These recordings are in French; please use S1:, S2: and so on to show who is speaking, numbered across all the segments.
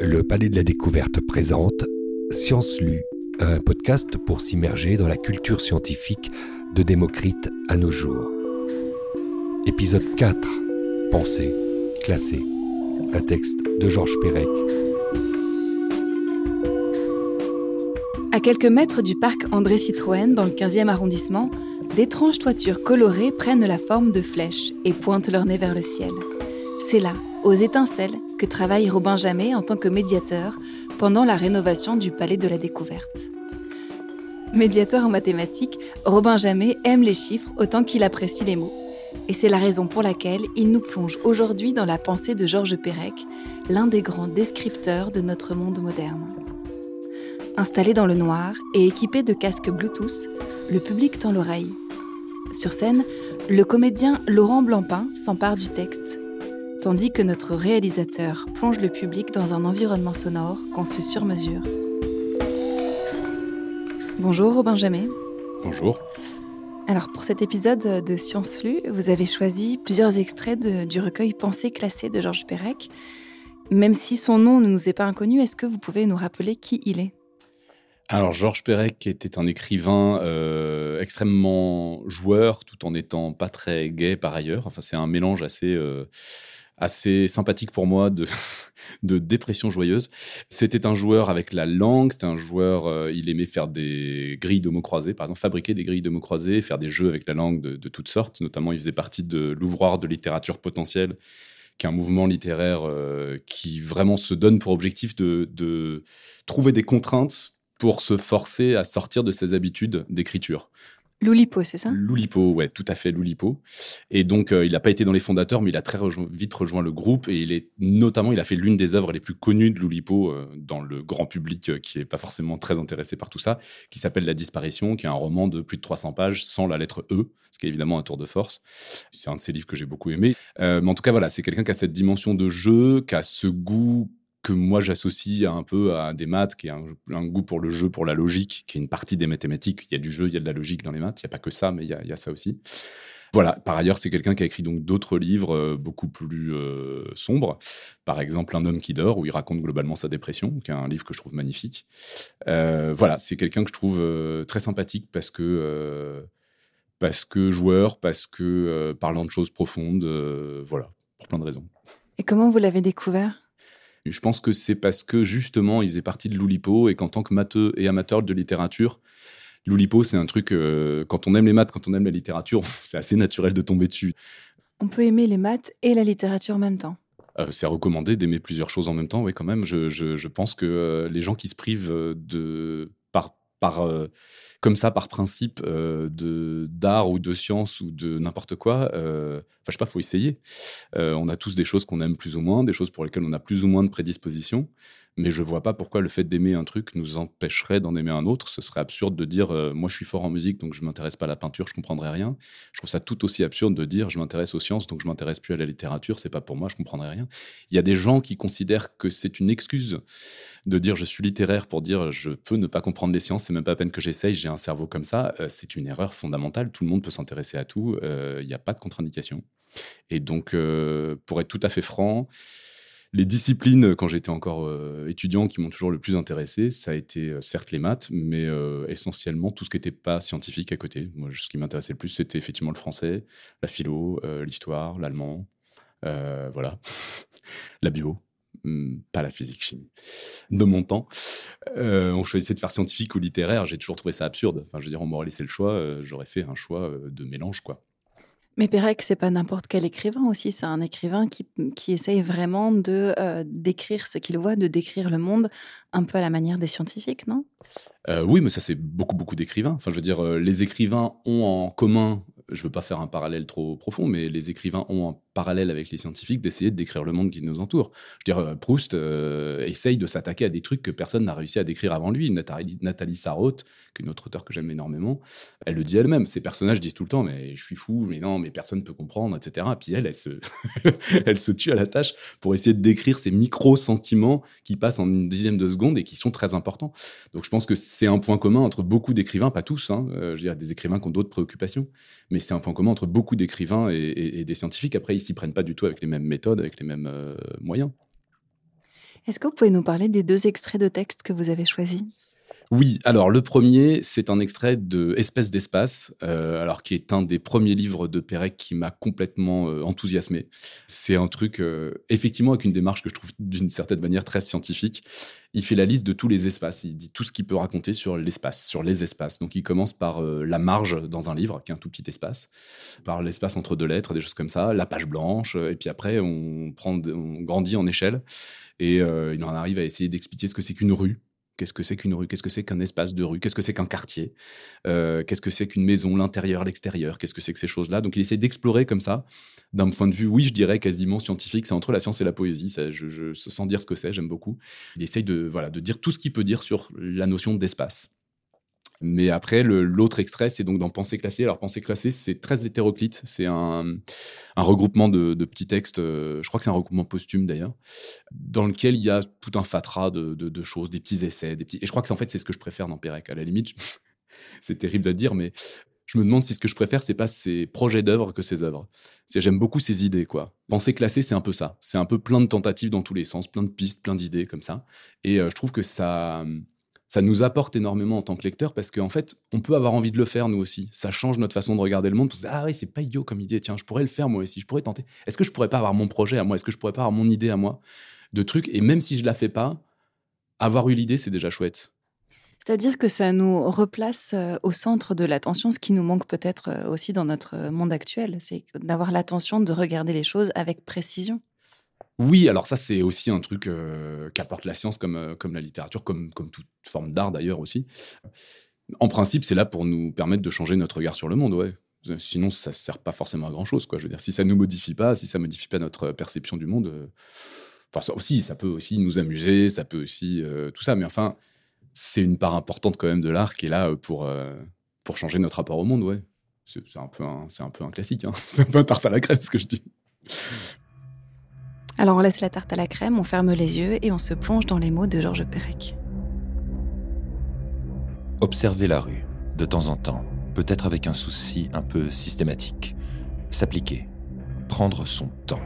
S1: le Palais de la Découverte présente Science Lue, un podcast pour s'immerger dans la culture scientifique de Démocrite à nos jours. Épisode 4 Pensée, classée. Un texte de Georges Perec.
S2: À quelques mètres du parc André Citroën, dans le 15e arrondissement, d'étranges toitures colorées prennent la forme de flèches et pointent leur nez vers le ciel. C'est là, aux étincelles, que travaille Robin Jamet en tant que médiateur pendant la rénovation du Palais de la Découverte. Médiateur en mathématiques, Robin Jamet aime les chiffres autant qu'il apprécie les mots. Et c'est la raison pour laquelle il nous plonge aujourd'hui dans la pensée de Georges Perec, l'un des grands descripteurs de notre monde moderne. Installé dans le noir et équipé de casques Bluetooth, le public tend l'oreille. Sur scène, le comédien Laurent Blancpain s'empare du texte tandis que notre réalisateur plonge le public dans un environnement sonore conçu sur mesure. Bonjour Robin Jamet.
S3: Bonjour.
S2: Alors pour cet épisode de Science Lue, vous avez choisi plusieurs extraits du recueil Pensées classées de Georges Perec. Même si son nom ne nous est pas inconnu, est-ce que vous pouvez nous rappeler qui il est?
S3: Alors Georges Perec était un écrivain euh, extrêmement joueur, tout en étant pas très gai par ailleurs. Enfin, c'est un mélange assez euh, assez sympathique pour moi de, de dépression joyeuse. C'était un joueur avec la langue, c'était un joueur, euh, il aimait faire des grilles de mots croisés, par exemple fabriquer des grilles de mots croisés, faire des jeux avec la langue de, toutes sortes. Notamment, il faisait partie de l'ouvroir de littérature potentielle, qui est un mouvement littéraire euh, qui vraiment se donne pour objectif de, de trouver des contraintes pour se forcer à sortir de ses habitudes d'écriture.
S2: Loulipo, c'est ça?
S3: Loulipo, ouais, tout à fait, Loulipo. Et donc, euh, il n'a pas été dans les fondateurs, mais il a très vite rejoint le groupe. Et il est notamment, il a fait l'une des œuvres les plus connues de Loulipo euh, dans le grand public euh, qui n'est pas forcément très intéressé par tout ça, qui s'appelle La disparition, qui est un roman de plus de 300 pages sans la lettre E, ce qui est évidemment un tour de force. C'est un de ses livres que j'ai beaucoup aimé. mais en tout cas, voilà, c'est quelqu'un qui a cette dimension de jeu, qui a ce goût que moi j'associe un peu à des maths, qui est un, goût pour le jeu, pour la logique, qui est une partie des mathématiques. Il y a du jeu, il y a de la logique dans les maths. Il n'y a pas que ça, mais il y a, ça aussi. Voilà. Par ailleurs, c'est quelqu'un qui a écrit donc d'autres livres euh, beaucoup plus euh, sombres. Par exemple, Un homme qui dort, où il raconte globalement sa dépression, qui est un livre que je trouve magnifique. Euh, voilà, c'est quelqu'un que je trouve très sympathique parce que parce que joueur, parce que parlant de choses profondes, voilà, pour plein de raisons.
S2: Et comment vous l'avez découvert?
S3: Je pense que c'est parce que justement, il faisait partie de l'Oulipo et qu'en tant que matheux et amateur de littérature, l'Oulipo, c'est un truc, euh, quand on aime les maths, quand on aime la littérature, c'est assez naturel de tomber dessus.
S2: On peut aimer les maths et la littérature en même temps.
S3: Euh, c'est recommandé d'aimer plusieurs choses en même temps, oui, quand même. Je, pense que euh, les gens qui se privent de, par, par comme ça par principe euh, de d'art ou de science ou de n'importe quoi. Euh, je sais pas, faut essayer. Euh, on a tous des choses qu'on aime plus ou moins, des choses pour lesquelles on a plus ou moins de prédisposition mais je vois pas pourquoi le fait d'aimer un truc nous empêcherait d'en aimer un autre. Ce serait absurde de dire euh, moi je suis fort en musique donc je m'intéresse pas à la peinture, je comprendrais rien. Je trouve ça tout aussi absurde de dire je m'intéresse aux sciences donc je m'intéresse plus à la littérature, c'est pas pour moi, je comprendrais rien. Il y a des gens qui considèrent que c'est une excuse de dire je suis littéraire pour dire je peux ne pas comprendre les sciences, c'est même pas à peine que j'essaye, j'ai un cerveau comme ça. Euh, c'est une erreur fondamentale. Tout le monde peut s'intéresser à tout. Euh, il n'y a pas de contre-indication. Et donc, pour être tout à fait franc, les disciplines, quand j'étais encore euh, étudiant, qui m'ont toujours le plus intéressé, ça a été euh, certes les maths, mais euh, essentiellement tout ce qui n'était pas scientifique à côté. Moi, ce qui m'intéressait le plus, c'était effectivement le français, la philo, l'histoire, l'allemand, voilà, la bio. Hmm, pas la physique chimie. De mon temps, on choisissait de faire scientifique ou littéraire. J'ai toujours trouvé ça absurde. Enfin, je veux dire, on m'aurait laissé le choix, j'aurais fait un choix de mélange, quoi.
S2: Mais Pérec, c'est pas n'importe quel écrivain aussi. C'est un écrivain qui, qui essaye vraiment de euh, décrire ce qu'il voit, de décrire le monde un peu à la manière des scientifiques, non?
S3: Euh, Oui, mais ça, c'est beaucoup, beaucoup d'écrivains. Enfin, je veux dire, euh, les écrivains ont en commun je veux pas faire un parallèle trop profond, mais les écrivains ont en parallèle avec les scientifiques d'essayer de décrire le monde qui nous entoure. Je veux dire, euh, Proust euh, essaye de s'attaquer à des trucs que personne n'a réussi à décrire avant lui. Nathalie, Nathalie Sarraute, qui est une autre auteure que j'aime énormément, elle le dit elle-même. Ces personnages disent tout le temps, mais je suis fou, mais non, mais personne ne peut comprendre, etc. Et puis elle, elle se, elle se tue à la tâche pour essayer de décrire ces micro-sentiments qui passent en une dixième de seconde et qui sont très importants. Donc je pense que c'est un point commun entre beaucoup d'écrivains, pas tous, hein, euh, je veux dire, des écrivains qui ont d'autres préoccupations, mais c'est un point commun entre beaucoup d'écrivains et, des scientifiques. Après, ils s'y prennent pas du tout avec les mêmes méthodes, avec les mêmes euh, moyens.
S2: Est-ce que vous pouvez nous parler des deux extraits de texte que vous avez choisis?
S3: Oui, alors le premier, c'est un extrait de Espèce d'espace, euh, alors qui est un des premiers livres de Pérec qui m'a complètement euh, enthousiasmé. C'est un truc, euh, effectivement, avec une démarche que je trouve d'une certaine manière très scientifique. Il fait la liste de tous les espaces, il dit tout ce qu'il peut raconter sur l'espace, sur les espaces. Donc il commence par la marge dans un livre, qui est un tout petit espace, par l'espace entre deux lettres, des choses comme ça, la page blanche, et puis après on, on grandit en échelle, et il en arrive à essayer d'expliquer ce que c'est qu'une rue Qu'est-ce que c'est qu'une rue Qu'est-ce que c'est qu'un espace de rue Qu'est-ce que c'est qu'un quartier euh, Qu'est-ce que c'est qu'une maison, l'intérieur, l'extérieur Qu'est-ce que c'est que ces choses-là Donc il essaie d'explorer comme ça, d'un point de vue, oui, je dirais quasiment scientifique. C'est entre la science et la poésie. Ça, je, je, sans dire ce que c'est, j'aime beaucoup. Il essaye de, voilà, de dire tout ce qu'il peut dire sur la notion d'espace. Mais après, l'autre extrait, c'est donc dans Pensée classée. Alors, Pensée classée, c'est très hétéroclite. C'est un, regroupement de, petits textes, euh, je crois que c'est un regroupement posthume d'ailleurs, dans lequel il y a tout un fatras de, choses, des petits essais. Des petits... Et je crois que en fait, c'est ce que je préfère dans Pérec. À la limite, c'est terrible à dire, mais je me demande si ce que je préfère, c'est pas ses projets d'œuvre que ses œuvres. J'aime beaucoup ses idées, quoi. Pensée classée, c'est un peu ça. C'est un peu plein de tentatives dans tous les sens, plein de pistes, plein d'idées comme ça. Et euh, je trouve que ça ça nous apporte énormément en tant que lecteur parce qu'en fait, on peut avoir envie de le faire nous aussi. Ça change notre façon de regarder le monde. Parce que, ah oui, c'est pas idiot comme idée. Tiens, je pourrais le faire moi aussi. Je pourrais tenter. Est-ce que je pourrais pas avoir mon projet à moi? Est-ce que je pourrais pas avoir mon idée à moi de trucs? Et même si je la fais pas, avoir eu l'idée, c'est déjà chouette.
S2: C'est-à-dire que ça nous replace euh, au centre de l'attention, ce qui nous manque peut-être euh, aussi dans notre monde actuel, c'est d'avoir l'attention de regarder les choses avec précision.
S3: Oui, alors ça, c'est aussi un truc euh, qu'apporte la science comme, euh, comme la littérature, comme, comme toute forme d'art d'ailleurs aussi. En principe, c'est là pour nous permettre de changer notre regard sur le monde, ouais. Sinon, ça ne sert pas forcément à grand-chose, quoi. Je veux dire, si ça ne nous modifie pas, si ça ne modifie pas notre perception du monde, euh, enfin, ça aussi, ça peut aussi nous amuser, ça peut aussi tout ça, mais enfin, c'est une part importante quand même de l'art qui est là pour, pour changer notre rapport au monde, ouais. C'est un, peu un, un peu un classique, hein. c'est un peu un tarte à la crème, ce que je dis.
S2: Alors on laisse la tarte à la crème, on ferme les yeux et on se plonge dans les mots de Georges Perec.
S4: Observer la rue, de temps en temps, peut-être avec un souci un peu systématique. S'appliquer, prendre son temps.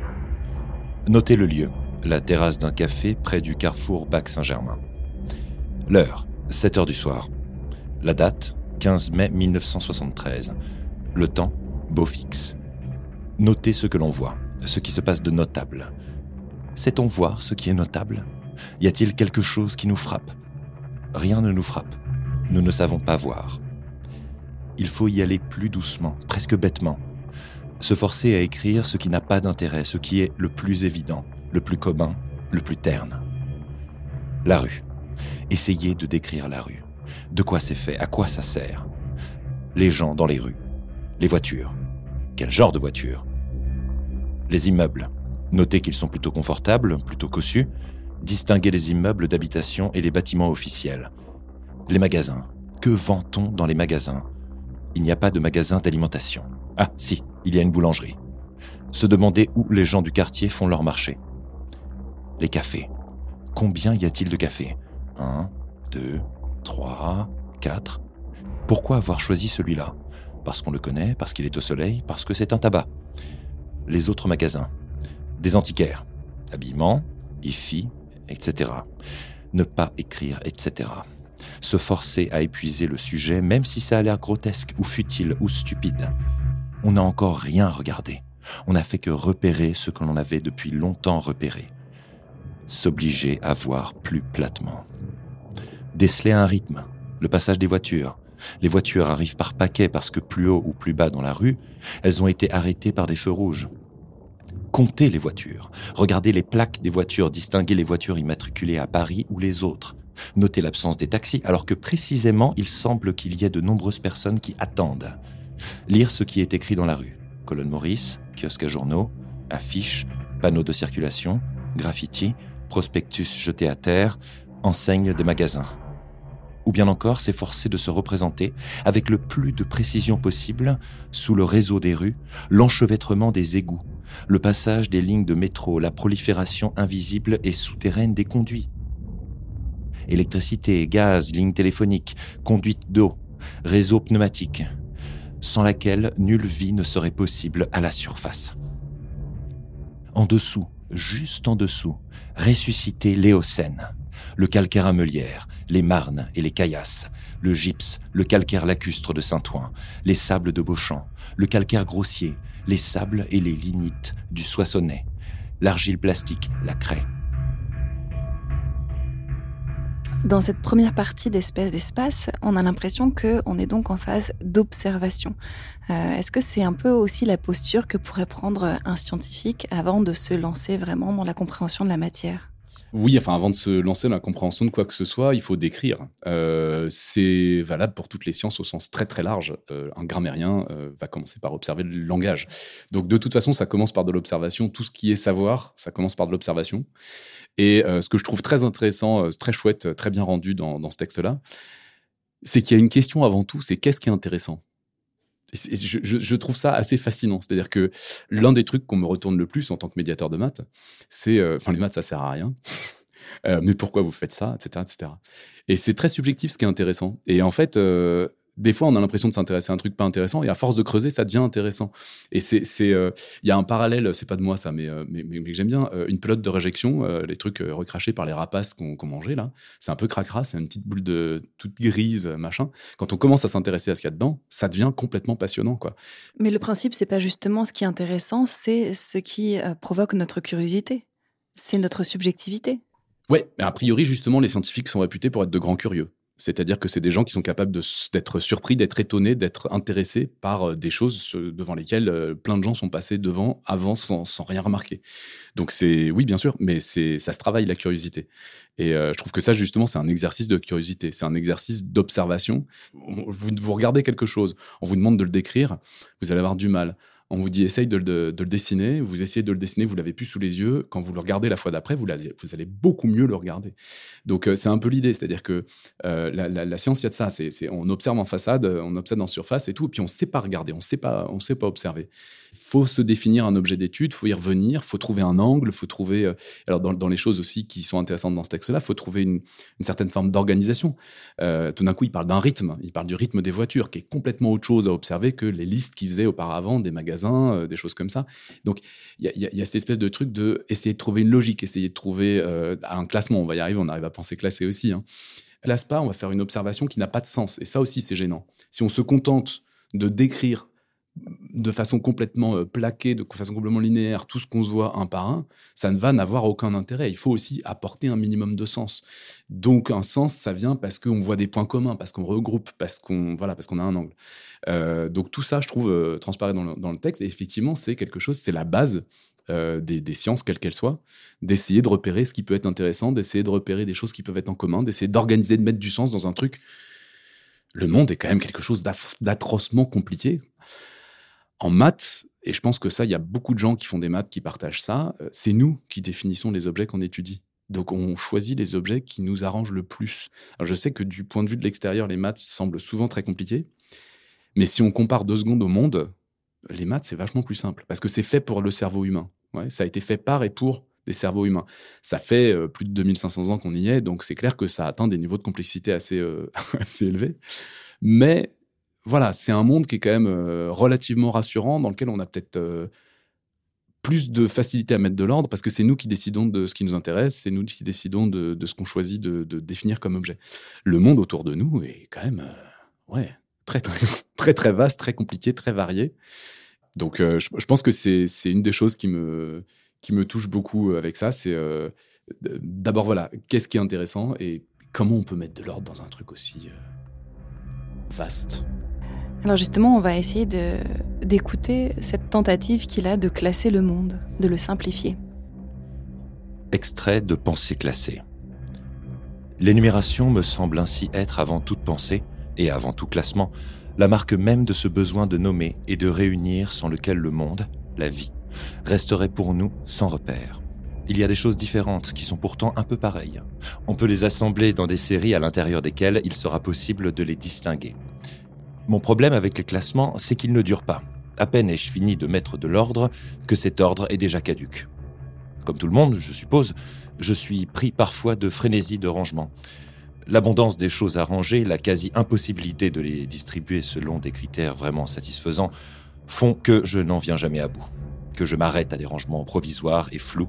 S4: Noter le lieu, la terrasse d'un café près du carrefour Bac-Saint-Germain. L'heure, 7 heures du soir. La date, 15 mai 1973. Le temps, beau fixe. Noter ce que l'on voit, ce qui se passe de notable. Sait-on voir ce qui est notable? Y a-t-il quelque chose qui nous frappe? Rien ne nous frappe. Nous ne savons pas voir. Il faut y aller plus doucement, presque bêtement. Se forcer à écrire ce qui n'a pas d'intérêt, ce qui est le plus évident, le plus commun, le plus terne. La rue. Essayez de décrire la rue. De quoi c'est fait? À quoi ça sert? Les gens dans les rues. Les voitures. Quel genre de voitures? Les immeubles. Notez qu'ils sont plutôt confortables, plutôt cossus. Distinguez les immeubles d'habitation et les bâtiments officiels. Les magasins. Que vend-on dans les magasins? Il n'y a pas de magasin d'alimentation. Ah, si, il y a une boulangerie. Se demander où les gens du quartier font leur marché. Les cafés. Combien y a-t-il de cafés? Un, deux, trois, quatre. Pourquoi avoir choisi celui-là? Parce qu'on le connaît, parce qu'il est au soleil, parce que c'est un tabac. Les autres magasins des antiquaires, habillement, IFI, etc. Ne pas écrire, etc. Se forcer à épuiser le sujet, même si ça a l'air grotesque ou futile ou stupide. On n'a encore rien regardé. On n'a fait que repérer ce que l'on avait depuis longtemps repéré. S'obliger à voir plus platement. Déceler un rythme, le passage des voitures. Les voitures arrivent par paquets parce que plus haut ou plus bas dans la rue, elles ont été arrêtées par des feux rouges compter les voitures, regarder les plaques des voitures, distinguer les voitures immatriculées à Paris ou les autres, noter l'absence des taxis, alors que précisément il semble qu'il y ait de nombreuses personnes qui attendent. Lire ce qui est écrit dans la rue. Colonne Maurice, kiosque à journaux, affiches, panneaux de circulation, graffiti, prospectus jetés à terre, enseignes de magasins. Ou bien encore s'efforcer de se représenter, avec le plus de précision possible, sous le réseau des rues, l'enchevêtrement des égouts, le passage des lignes de métro, la prolifération invisible et souterraine des conduits. Électricité, gaz, lignes téléphoniques, conduite d'eau, réseau pneumatique, sans laquelle nulle vie ne serait possible à la surface. En dessous, juste en dessous, ressusciter l'Éocène, le calcaire amelière, les marnes et les caillasses, le gypse, le calcaire lacustre de Saint-Ouen, les sables de Beauchamp, le calcaire grossier, les sables et les lignites du Soissonnais, l'argile plastique, la craie.
S2: Dans cette première partie d'espèce d'espace, on a l'impression qu'on est donc en phase d'observation. Euh, est-ce que c'est un peu aussi la posture que pourrait prendre un scientifique avant de se lancer vraiment dans la compréhension de la matière?
S3: Oui, enfin, avant de se lancer dans la compréhension de quoi que ce soit, il faut décrire. Euh, c'est valable pour toutes les sciences au sens très très large. Euh, un grammairien euh, va commencer par observer le langage. Donc, de toute façon, ça commence par de l'observation. Tout ce qui est savoir, ça commence par de l'observation. Et ce que je trouve très intéressant, très chouette, très bien rendu dans, dans ce texte-là, c'est qu'il y a une question avant tout, c'est qu'est-ce qui est intéressant? Je, trouve ça assez fascinant. C'est-à-dire que l'un des trucs qu'on me retourne le plus en tant que médiateur de maths, c'est, euh, enfin, les maths, ça sert à rien. Euh, mais pourquoi vous faites ça, etc., etc. Et c'est très subjectif, ce qui est intéressant. Et en fait, euh, des fois, on a l'impression de s'intéresser à un truc pas intéressant, et à force de creuser, ça devient intéressant. Et c'est, euh, il y a un parallèle, c'est pas de moi ça, mais, euh, mais, mais, j'aime bien euh, une pelote de réjection, les trucs recrachés par les rapaces qu'on mangeait là. C'est un peu cracra, c'est une petite boule de toute grise, machin. Quand on commence à s'intéresser à ce qu'il y a dedans, ça devient complètement passionnant, quoi.
S2: Mais le principe, c'est pas justement ce qui est intéressant, c'est ce qui provoque notre curiosité. C'est notre subjectivité.
S3: Ouais, a priori, justement, les scientifiques sont réputés pour être de grands curieux. C'est-à-dire que c'est des gens qui sont capables d'être surpris, d'être étonnés, d'être intéressés par euh, des choses devant lesquelles euh, plein de gens sont passés devant avant sans, rien remarquer. Donc c'est oui bien sûr, mais c'est ça se travaille la curiosité. Et euh, je trouve que ça justement c'est un exercice de curiosité, c'est un exercice d'observation. Vous, vous regardez quelque chose, on vous demande de le décrire, vous allez avoir du mal on vous dit essaye de, le dessiner, vous essayez de le dessiner, vous l'avez plus sous les yeux, quand vous le regardez la fois d'après, vous, vous, allez beaucoup mieux le regarder. Donc euh, c'est un peu l'idée, c'est-à-dire que euh, la, science, il y a de ça, on observe en façade, on observe en surface et tout, et puis on ne sait pas regarder, on ne sait pas, observer. Il faut se définir un objet d'étude, il faut y revenir, il faut trouver un angle, il faut trouver, euh, alors dans, les choses aussi qui sont intéressantes dans ce texte-là, il faut trouver une, certaine forme d'organisation. tout d'un coup, il parle d'un rythme, il parle du rythme des voitures, qui est complètement autre chose à observer que les listes qu'il faisait auparavant des magasins euh, des choses comme ça. Donc, il y, a cette espèce de truc de essayer de trouver une logique, essayer de trouver euh, un classement. On va y arriver, on arrive à penser classer aussi. Hein. Classe pas, on va faire une observation qui n'a pas de sens. Et ça aussi, c'est gênant. Si on se contente de décrire de façon complètement euh, plaquée, de façon complètement linéaire, tout ce qu'on se voit un par un, ça ne va n'avoir aucun intérêt. Il faut aussi apporter un minimum de sens. Donc un sens, ça vient parce qu'on voit des points communs, parce qu'on regroupe, parce qu'on voilà, parce qu'on a un angle. Euh, donc tout ça, je trouve, euh, transparaît dans le, texte. Et effectivement, c'est quelque chose, c'est la base des, des, sciences, quelles qu'elles soient, d'essayer de repérer ce qui peut être intéressant, d'essayer de repérer des choses qui peuvent être en commun, d'essayer d'organiser, de mettre du sens dans un truc. Le monde est quand même quelque chose d'atrocement compliqué. En maths, et je pense que ça, il y a beaucoup de gens qui font des maths qui partagent ça, euh, c'est nous qui définissons les objets qu'on étudie. Donc on choisit les objets qui nous arrangent le plus. Alors je sais que du point de vue de l'extérieur, les maths semblent souvent très compliqués, mais si on compare deux secondes au monde, les maths, c'est vachement plus simple, parce que c'est fait pour le cerveau humain. Ça a été fait par et pour des cerveaux humains. Ça fait euh, plus de 2500 ans qu'on y est, donc c'est clair que ça atteint des niveaux de complexité assez, euh, assez élevés. Mais voilà, c'est un monde qui est quand même euh, relativement rassurant, dans lequel on a peut-être euh, plus de facilité à mettre de l'ordre, parce que c'est nous qui décidons de ce qui nous intéresse, c'est nous qui décidons de, ce qu'on choisit de, définir comme objet. Le monde autour de nous est quand même, euh, ouais, très, très, très, vaste, très compliqué, très varié. Donc, je, pense que c'est une des choses qui me, qui me touche beaucoup avec ça. C'est d'abord, voilà, qu'est-ce qui est intéressant et comment on peut mettre de l'ordre dans un truc aussi vaste.
S2: Alors justement, on va essayer d'écouter cette tentative qu'il a de classer le monde, de le simplifier.
S4: Extrait de Pensée classée. L'énumération me semble ainsi être avant toute pensée, et avant tout classement, la marque même de ce besoin de nommer et de réunir sans lequel le monde, la vie, resterait pour nous sans repère. Il y a des choses différentes qui sont pourtant un peu pareilles. On peut les assembler dans des séries à l'intérieur desquelles il sera possible de les distinguer. Mon problème avec les classements, c'est qu'ils ne durent pas. À peine ai-je fini de mettre de l'ordre que cet ordre est déjà caduque. Comme tout le monde, je suppose, je suis pris parfois de frénésie de rangement. L'abondance des choses à ranger, la quasi-impossibilité de les distribuer selon des critères vraiment satisfaisants, font que je n'en viens jamais à bout, que je m'arrête à des rangements provisoires et flous,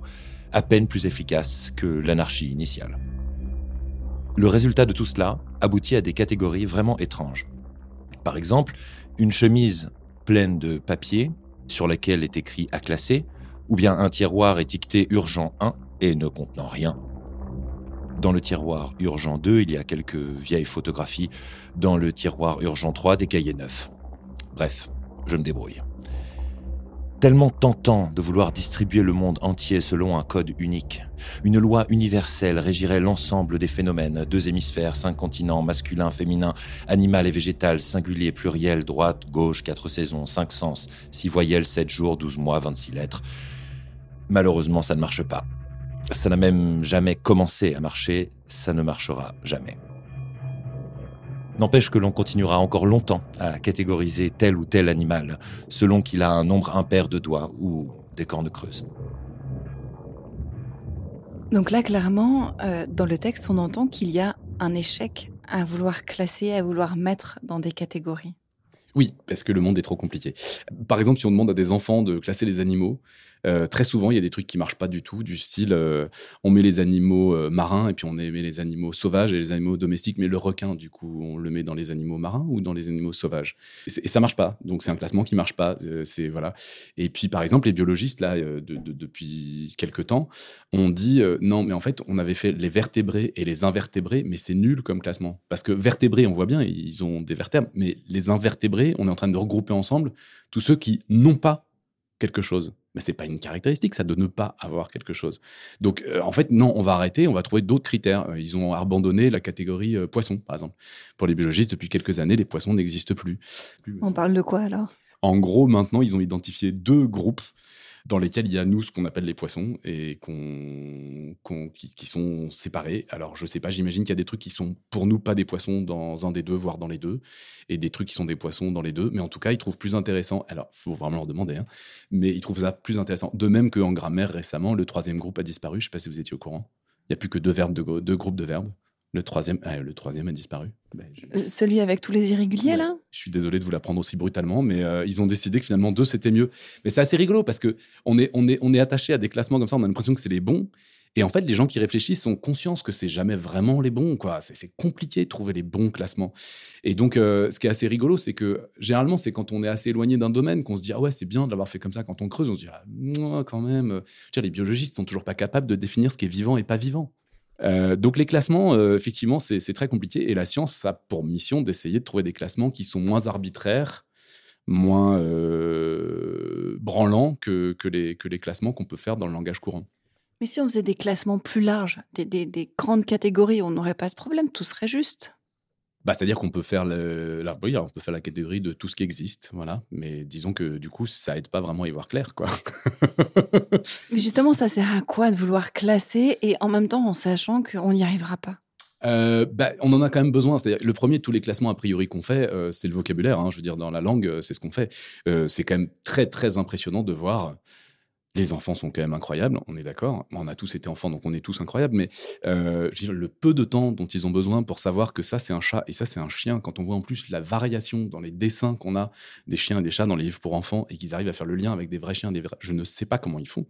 S4: à peine plus efficace que l'anarchie initiale. Le résultat de tout cela aboutit à des catégories vraiment étranges. Par exemple, une chemise pleine de papier sur laquelle est écrit à classer, ou bien un tiroir étiqueté urgent 1 et ne contenant rien. Dans le tiroir urgent 2, il y a quelques vieilles photographies. Dans le tiroir urgent 3, des cahiers neufs. Bref, je me débrouille. Tellement tentant de vouloir distribuer le monde entier selon un code unique. Une loi universelle régirait l'ensemble des phénomènes, deux hémisphères, cinq continents, masculin, féminin, animal et végétal, singulier, pluriel, droite, gauche, quatre saisons, cinq sens, six voyelles, sept jours, douze mois, vingt-six lettres. Malheureusement, ça ne marche pas. Ça n'a même jamais commencé à marcher, ça ne marchera jamais. N'empêche que l'on continuera encore longtemps à catégoriser tel ou tel animal, selon qu'il a un nombre impair de doigts ou des cornes creuses.
S2: Donc là, clairement, euh, dans le texte, on entend qu'il y a un échec à vouloir classer, à vouloir mettre dans des catégories.
S3: Oui, parce que le monde est trop compliqué. Par exemple, si on demande à des enfants de classer les animaux, euh, très souvent, il y a des trucs qui marchent pas du tout, du style euh, on met les animaux euh, marins et puis on met les animaux sauvages et les animaux domestiques, mais le requin, du coup, on le met dans les animaux marins ou dans les animaux sauvages. Et, ça marche pas. Donc c'est un classement qui marche pas. c'est voilà. Et puis par exemple, les biologistes là, depuis quelques temps, ont dit non, mais en fait, on avait fait les vertébrés et les invertébrés, mais c'est nul comme classement parce que vertébrés, on voit bien, ils ont des vertèbres, mais les invertébrés, on est en train de regrouper ensemble tous ceux qui n'ont pas quelque chose. Mais c'est pas une caractéristique, ça, de ne pas avoir quelque chose. Donc, euh, en fait, non, on va arrêter, on va trouver d'autres critères. Euh, ils ont abandonné la catégorie euh, poisson, par exemple. Pour les biologistes, depuis quelques années, les poissons n'existent plus.
S2: On parle de quoi alors?
S3: En gros, maintenant, ils ont identifié deux groupes dans lesquels il y a nous ce qu'on appelle les poissons et qu'on, qui, sont séparés. Alors je sais pas, j'imagine qu'il y a des trucs qui sont pour nous pas des poissons dans un des deux, voire dans les deux, et des trucs qui sont des poissons dans les deux. Mais en tout cas, ils trouvent plus intéressant. Alors faut vraiment leur demander, hein, mais ils trouvent ça plus intéressant. De même qu'en grammaire récemment, le troisième groupe a disparu. Je sais pas si vous étiez au courant. Il n'y a plus que deux verbes, deux groupes de verbes. Le troisième, ah, le troisième a disparu.
S2: Ben, euh, celui avec tous les irréguliers, là
S3: Je suis désolé de vous l'apprendre aussi brutalement, mais euh, ils ont décidé que finalement deux, c'était mieux. Mais c'est assez rigolo parce que on est, on est, on est attaché à des classements comme ça, on a l'impression que c'est les bons. Et en fait, les gens qui réfléchissent sont conscients que c'est jamais vraiment les bons. quoi. C'est compliqué de trouver les bons classements. Et donc, euh, ce qui est assez rigolo, c'est que généralement, c'est quand on est assez éloigné d'un domaine qu'on se dit Ah ouais, c'est bien de l'avoir fait comme ça. Quand on creuse, on se dit Ah, quand même. les biologistes sont toujours pas capables de définir ce qui est vivant et pas vivant. Euh, donc les classements, euh, effectivement, c'est très compliqué. Et la science a pour mission d'essayer de trouver des classements qui sont moins arbitraires, moins euh, branlants que les classements qu'on peut faire dans le langage courant.
S2: Mais si on faisait des classements plus larges, des grandes catégories, on n'aurait pas ce problème, tout serait juste.
S3: Bah, c'est-à-dire qu'on peut faire le, la, on peut faire la catégorie de tout ce qui existe, voilà. Mais disons que du coup, ça aide pas vraiment à y voir clair, quoi.
S2: Mais justement, ça sert à quoi de vouloir classer et en même temps en sachant qu'on n'y arrivera pas?
S3: Euh, bah, on en a quand même besoin. C'est-à-dire, le premier de tous les classements a priori qu'on fait, euh, c'est le vocabulaire. Hein. je veux dire, dans la langue, euh, c'est ce qu'on fait. c'est quand même très très impressionnant de voir les enfants sont quand même incroyables, on est d'accord. On a tous été enfants, donc on est tous incroyables. Mais euh, le peu de temps dont ils ont besoin pour savoir que ça c'est un chat et ça c'est un chien, quand on voit en plus la variation dans les dessins qu'on a des chiens et des chats dans les livres pour enfants et qu'ils arrivent à faire le lien avec des vrais chiens, des vrais... je ne sais pas comment ils font.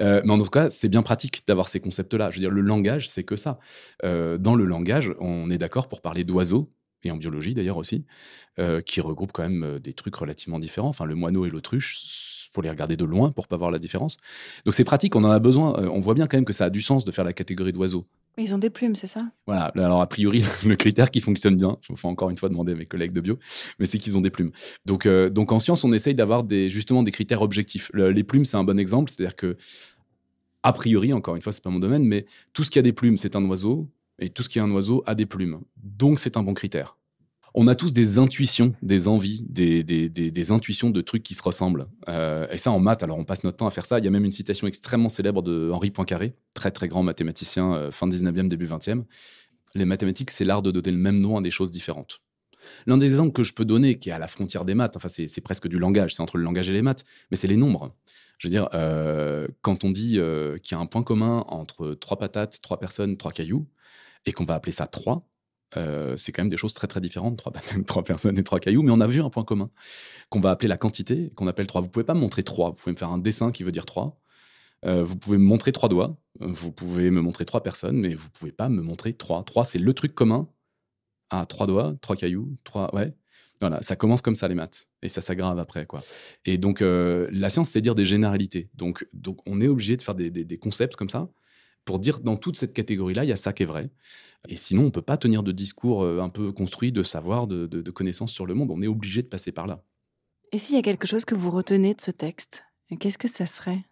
S3: Euh, mais en tout cas, c'est bien pratique d'avoir ces concepts-là. Je veux dire, le langage, c'est que ça. Euh, dans le langage, on est d'accord pour parler d'oiseaux, et en biologie d'ailleurs aussi, qui regroupent quand même des trucs relativement différents. Enfin, le moineau et l'autruche faut les regarder de loin pour pas voir la différence. Donc c'est pratique, on en a besoin. Euh, on voit bien quand même que ça a du sens de faire la catégorie d'oiseaux.
S2: Ils ont des plumes, c'est ça?
S3: Voilà. Alors a priori, le critère qui fonctionne bien, il faut encore une fois demander à mes collègues de bio, mais c'est qu'ils ont des plumes. Donc, euh, donc en science, on essaye d'avoir des, justement des critères objectifs. les plumes, c'est un bon exemple, c'est-à-dire que a priori, encore une fois, c'est pas mon domaine, mais tout ce qui a des plumes, c'est un oiseau, et tout ce qui est un oiseau a des plumes. Donc c'est un bon critère on a tous des intuitions, des envies, des, intuitions de trucs qui se ressemblent. Euh, et ça, en maths, alors on passe notre temps à faire ça. Il y a même une citation extrêmement célèbre de Henri Poincaré, très très grand mathématicien, euh, fin 19e, début 20e. Les mathématiques, c'est l'art de donner le même nom à des choses différentes. L'un des exemples que je peux donner, qui est à la frontière des maths, enfin c'est presque du langage, c'est entre le langage et les maths, mais c'est les nombres. Je veux dire, euh, quand on dit qu'il y a un point commun entre trois patates, trois personnes, trois cailloux, et qu'on va appeler ça trois, euh, c'est quand même des choses très très différentes, trois, personnes et trois cailloux, mais on a vu un point commun qu'on va appeler la quantité, qu'on appelle trois. Vous pouvez pas me montrer trois, vous pouvez me faire un dessin qui veut dire trois. vous pouvez me montrer trois doigts, vous pouvez me montrer trois personnes, mais vous pouvez pas me montrer trois. Trois, c'est le truc commun. Ah, trois doigts, trois cailloux, trois. Ouais. Voilà, ça commence comme ça les maths et ça s'aggrave après quoi. Et donc la science c'est dire des généralités. Donc donc on est obligé de faire des concepts comme ça pour dire dans toute cette catégorie-là, il y a ça qui est vrai. Et sinon, on ne peut pas tenir de discours euh, un peu construit de savoir, de, connaissances sur le monde. On est obligé de passer par là.
S2: Et s'il y a quelque chose que vous retenez de ce texte, qu'est-ce que ça serait?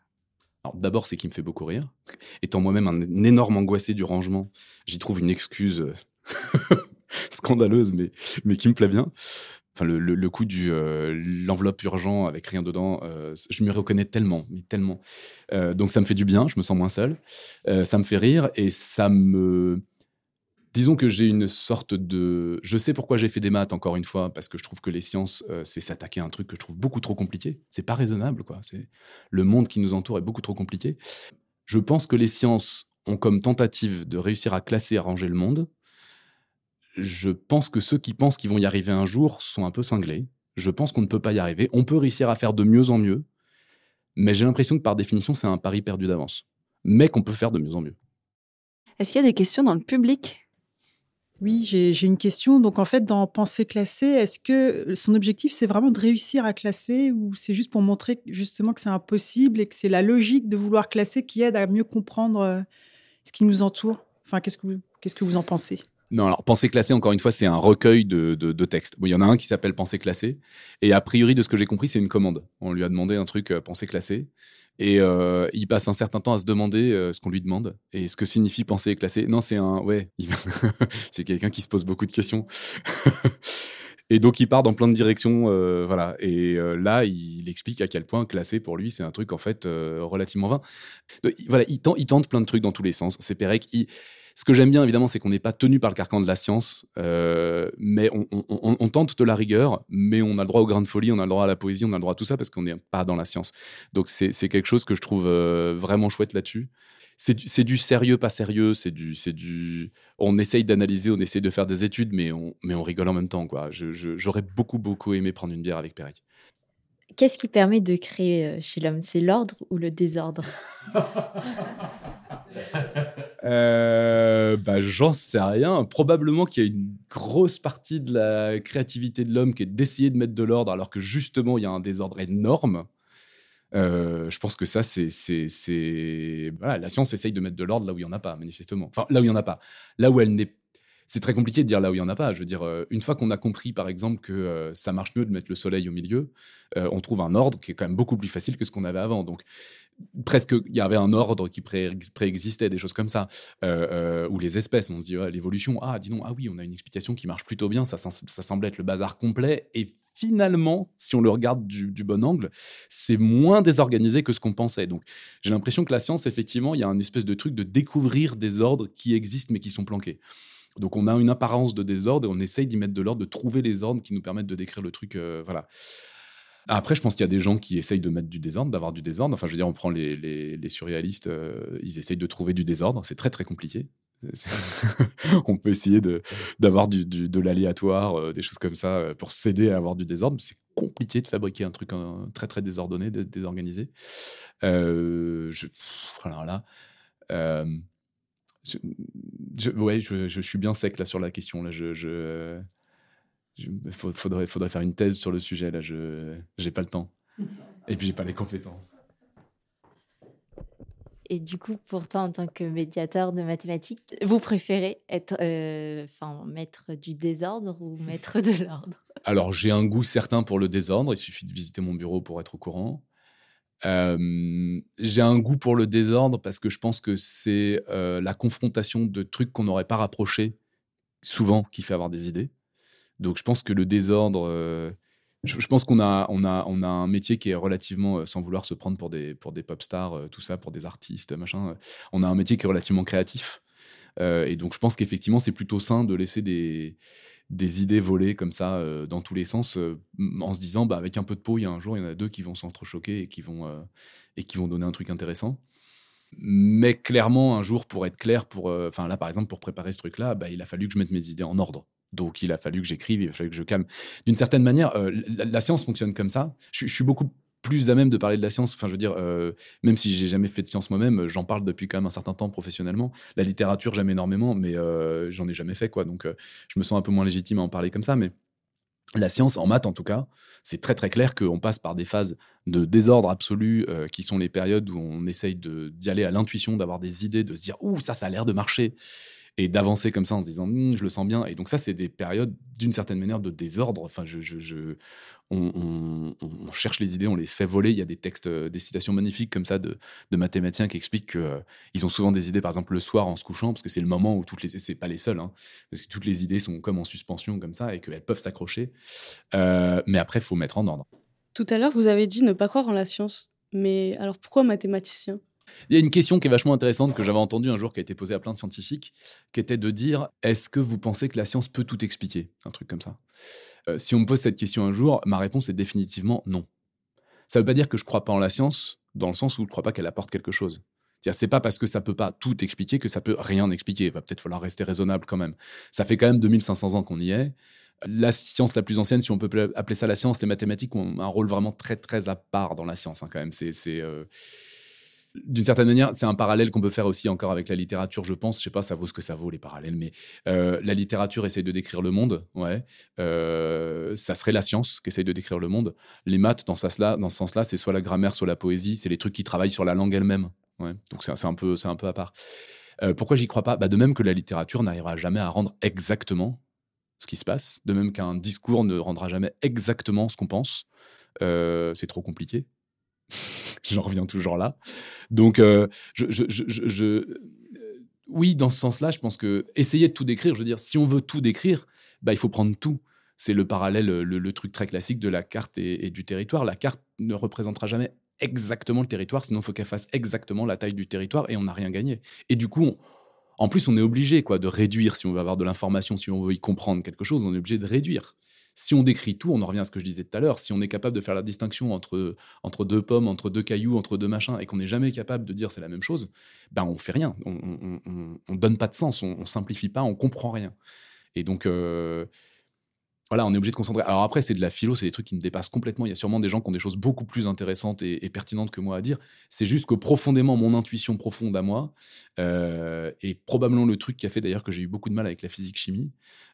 S3: Alors d'abord, c'est qu'il me fait beaucoup rire. Étant moi-même un, énorme angoissé du rangement, j'y trouve une excuse euh, scandaleuse, mais, mais qui me plaît bien enfin le, coup du euh, l'enveloppe urgent avec rien dedans, euh, je me reconnais tellement, mais tellement. Euh, donc ça me fait du bien, je me sens moins seul, ça me fait rire et ça me Disons que j'ai une sorte de. Je sais pourquoi j'ai fait des maths, encore une fois, parce que je trouve que les sciences, c'est s'attaquer à un truc que je trouve beaucoup trop compliqué. C'est pas raisonnable, quoi. C'est Le monde qui nous entoure est beaucoup trop compliqué. Je pense que les sciences ont comme tentative de réussir à classer, à ranger le monde je pense que ceux qui pensent qu'ils vont y arriver un jour sont un peu cinglés. Je pense qu'on ne peut pas y arriver. On peut réussir à faire de mieux en mieux, mais j'ai l'impression que par définition, c'est un pari perdu d'avance. Mais qu'on peut faire de mieux en mieux.
S2: Est-ce qu'il y a des questions dans le public?
S5: Oui, j'ai une question. Donc, en fait, dans Pensée classée, est-ce que son objectif, c'est vraiment de réussir à classer ou c'est juste pour montrer justement que c'est impossible et que c'est la logique de vouloir classer qui aide à mieux comprendre euh, ce qui nous entoure? Enfin, qu'est-ce que, qu'est-ce que vous en pensez?
S3: Non, alors Pensée classée, encore une fois, c'est un recueil de, textes. il y en a un qui s'appelle Pensée classée. Et a priori, de ce que j'ai compris, c'est une commande. On lui a demandé un truc, euh, Pensée classée. Et euh, il passe un certain temps à se demander euh, ce qu'on lui demande et ce que signifie pensée classée. Non, c'est un. Ouais, c'est quelqu'un qui se pose beaucoup de questions. et donc, il part dans plein de directions. voilà. Et là, il, explique à quel point classé pour lui, c'est un truc, en fait, relativement vain. voilà, il tente, il tente plein de trucs dans tous les sens. C'est Pérec. Ce que j'aime bien, évidemment, c'est qu'on n'est pas tenu par le carcan de la science, euh, mais on, tente de la rigueur, mais on a le droit au grain de folie, on a le droit à la poésie, on a le droit à tout ça parce qu'on n'est pas dans la science. Donc c'est quelque chose que je trouve euh, vraiment chouette là-dessus. C'est du, sérieux, pas sérieux. C'est du, du. On essaye d'analyser, on essaye de faire des études, mais on, mais on rigole en même temps. quoi. J'aurais beaucoup, beaucoup aimé prendre une bière avec Pérec.
S6: Qu'est-ce qui permet de créer euh, chez l'homme? C'est l'ordre ou le désordre?
S3: Euh, bah, J'en sais rien. Probablement qu'il y a une grosse partie de la créativité de l'homme qui est d'essayer de mettre de l'ordre alors que justement il y a un désordre énorme. Euh, je pense que ça, c'est. Voilà, la science essaye de mettre de l'ordre là où il n'y en a pas, manifestement. Enfin, là où il n'y en a pas. Là où elle n'est c'est très compliqué de dire là où il n'y en a pas. Je veux dire, euh, une fois qu'on a compris, par exemple, que euh, ça marche mieux de mettre le soleil au milieu, euh, on trouve un ordre qui est quand même beaucoup plus facile que ce qu'on avait avant. Donc, presque, il y avait un ordre qui préexistait, des choses comme ça. ou les espèces, on se dit, l'évolution, ah, dis donc, ah oui, on a une explication qui marche plutôt bien, ça, ça semble être le bazar complet. Et finalement, si on le regarde du, du bon angle, c'est moins désorganisé que ce qu'on pensait. Donc, j'ai l'impression que la science, effectivement, il y a un espèce de truc de découvrir des ordres qui existent mais qui sont planqués. Donc on a une apparence de désordre et on essaye d'y mettre de l'ordre, de trouver les ordres qui nous permettent de décrire le truc. Euh, voilà. Après, je pense qu'il y a des gens qui essayent de mettre du désordre, d'avoir du désordre. Enfin, je veux dire, on prend les, surréalistes, euh, ils essayent de trouver du désordre. C'est très, très compliqué. on peut essayer d'avoir du, de l'aléatoire, euh, des choses comme ça, pour s'aider à avoir du désordre. C'est compliqué de fabriquer un truc très, très désordonné, désorganisé. je, là, je, je, ouais, je, je, suis bien sec là sur la question. Là, je, je, faudrait, faudrait faire une thèse sur le sujet. Là, je j'ai pas le temps. Et puis j'ai pas les compétences.
S6: Et du coup, pourtant, en tant que médiateur de mathématiques, vous préférez être, euh, enfin, maître du désordre ou maître de l'ordre?
S3: Alors, j'ai un goût certain pour le désordre. Il suffit de visiter mon bureau pour être au courant j'ai un goût pour le désordre parce que je pense que c'est la confrontation de trucs qu'on n'aurait pas rapprochés souvent qui fait avoir des idées. Donc je pense que le désordre, je, pense qu'on a, on a, on a un métier qui est relativement, sans vouloir se prendre pour des, pour des pop stars, tout ça, pour des artistes, machin. on a un métier qui est relativement créatif. Et donc je pense qu'effectivement c'est plutôt sain de laisser des des idées volées comme ça euh, dans tous les sens euh, en se disant bah, avec un peu de peau, il y a un jour, il y en a deux qui vont s'entrechoquer et, qui vont euh, et qui vont donner un truc intéressant. Mais clairement, un jour, pour être clair, pour, enfin là par exemple, pour préparer ce truc-là, bah, il a fallu que je mette mes idées en ordre. Donc il a fallu que j'écrive, il a fallu que je calme. D'une certaine manière, la, science fonctionne comme ça. Je, suis beaucoup plus à même de parler de la science. Enfin, je veux dire, euh, même si j'ai jamais fait de science moi-même, j'en parle depuis quand même un certain temps professionnellement. La littérature, j'aime énormément, mais euh, j'en ai jamais fait, quoi. Donc, euh, je me sens un peu moins légitime à en parler comme ça. Mais la science, en maths en tout cas, c'est très très clair qu'on passe par des phases de désordre absolu, qui sont les périodes où on essaye d'y aller à l'intuition, d'avoir des idées, de se dire, ouh, ça, ça a l'air de marcher et d'avancer comme ça en se disant «Mmh, je le sens bien. Et donc ça, c'est des périodes d'une certaine manière de désordre. Enfin, je, je, on, cherche les idées, on les fait voler. Il y a des textes, euh, des citations magnifiques comme ça de, mathématiciens qui expliquent qu'ils euh, ont souvent des idées, par exemple le soir en se couchant, parce que c'est le moment où toutes les, c'est pas les seuls, hein, parce que toutes les idées sont comme en suspension comme ça et qu'elles peuvent s'accrocher. Euh, mais après, faut mettre en ordre.
S7: Tout à l'heure, vous avez dit ne pas croire en la science. Mais alors pourquoi mathématicien?
S3: Il y a une question qui est vachement intéressante que j'avais entendue un jour qui a été posée à plein de scientifiques, qui était de dire est-ce que vous pensez que la science peut tout expliquer Un truc comme ça? Euh, si on me pose cette question un jour, ma réponse est définitivement non. Ça ne veut pas dire que je ne crois pas en la science, dans le sens où je ne crois pas qu'elle apporte quelque chose. C'est pas parce que ça peut pas tout expliquer que ça peut rien expliquer. Il va peut-être falloir rester raisonnable quand même. Ça fait quand même 2500 ans qu'on y est. La science la plus ancienne, si on peut appeler ça la science, les mathématiques ont un rôle vraiment très très à part dans la science hein, quand même. Euh, d'une certaine manière, c'est un parallèle qu'on peut faire aussi encore avec la littérature, je pense. Je sais pas, ça vaut ce que ça vaut les parallèles, mais euh, la littérature essaye de décrire le monde. Ouais, euh, ça serait la science qui essaye de décrire le monde. Les maths, dans, ça, dans ce sens-là, c'est soit la grammaire, soit la poésie. C'est les trucs qui travaillent sur la langue elle-même. Ouais, donc c'est un peu, c'est un peu à part. Euh, pourquoi j'y crois pas? Bah, De même que la littérature n'arrivera jamais à rendre exactement ce qui se passe, de même qu'un discours ne rendra jamais exactement ce qu'on pense. c'est trop compliqué. J'en reviens toujours là. Donc, euh, euh, oui, dans ce sens-là, je pense que essayer de tout décrire, je veux dire, si on veut tout décrire, bah, il faut prendre tout. C'est le parallèle, le, truc très classique de la carte et, du territoire. La carte ne représentera jamais exactement le territoire, sinon il faut qu'elle fasse exactement la taille du territoire et on n'a rien gagné. Et du coup, en plus, on est obligé quoi, de réduire si on veut avoir de l'information, si on veut y comprendre quelque chose, on est obligé de réduire. Si on décrit tout, on en revient à ce que je disais tout à l'heure, si on est capable de faire la distinction entre, entre deux pommes, entre deux cailloux, entre deux machins, et qu'on n'est jamais capable de dire c'est la même chose, ben on fait rien, on, on, donne pas de sens, on, on simplifie pas, on comprend rien. Et donc, euh, voilà, on est obligé de concentrer. Alors après, c'est de la philo, c'est des trucs qui me dépassent complètement. Il y a sûrement des gens qui ont des choses beaucoup plus intéressantes et, pertinentes que moi à dire. C'est juste que profondément, mon intuition profonde à moi, euh, et probablement le truc qui a fait d'ailleurs que j'ai eu beaucoup de mal avec la physique-chimie,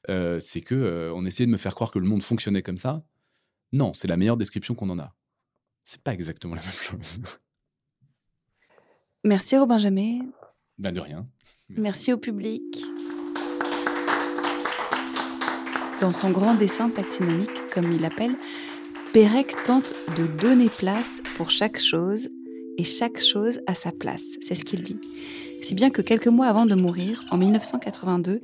S3: euh, c'est que euh, on essayait de me faire croire que le monde fonctionnait comme ça. Non, c'est la meilleure description qu'on en a. C'est pas exactement la même chose.
S2: Merci Robin Jamais.
S3: Ben de rien.
S2: Merci au public. Dans son grand dessin taxinomique, comme il l'appelle, Pérec tente de donner place pour chaque chose et chaque chose à sa place, c'est ce qu'il dit. Si bien que quelques mois avant de mourir, en 1982,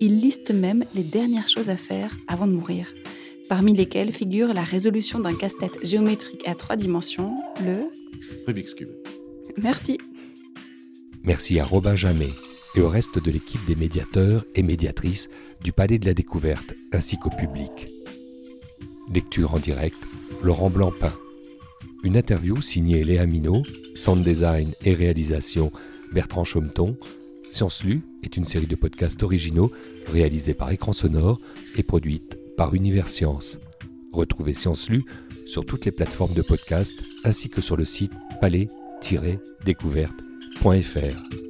S2: il liste même les dernières choses à faire avant de mourir, parmi lesquelles figure la résolution d'un casse-tête géométrique à trois dimensions, le
S3: Rubik's Cube.
S2: Merci.
S1: Merci à Robin Jamais et au reste de l'équipe des médiateurs et médiatrices du Palais de la Découverte ainsi qu'au public. Lecture en direct, Laurent Blancpain. Une interview signée Léa Minot, sound design et réalisation Bertrand Chaumeton. Science Lue est une série de podcasts originaux réalisés par Écran Sonore et produite par Univers Science. Retrouvez Science Lue sur toutes les plateformes de podcast ainsi que sur le site palais-découverte.fr.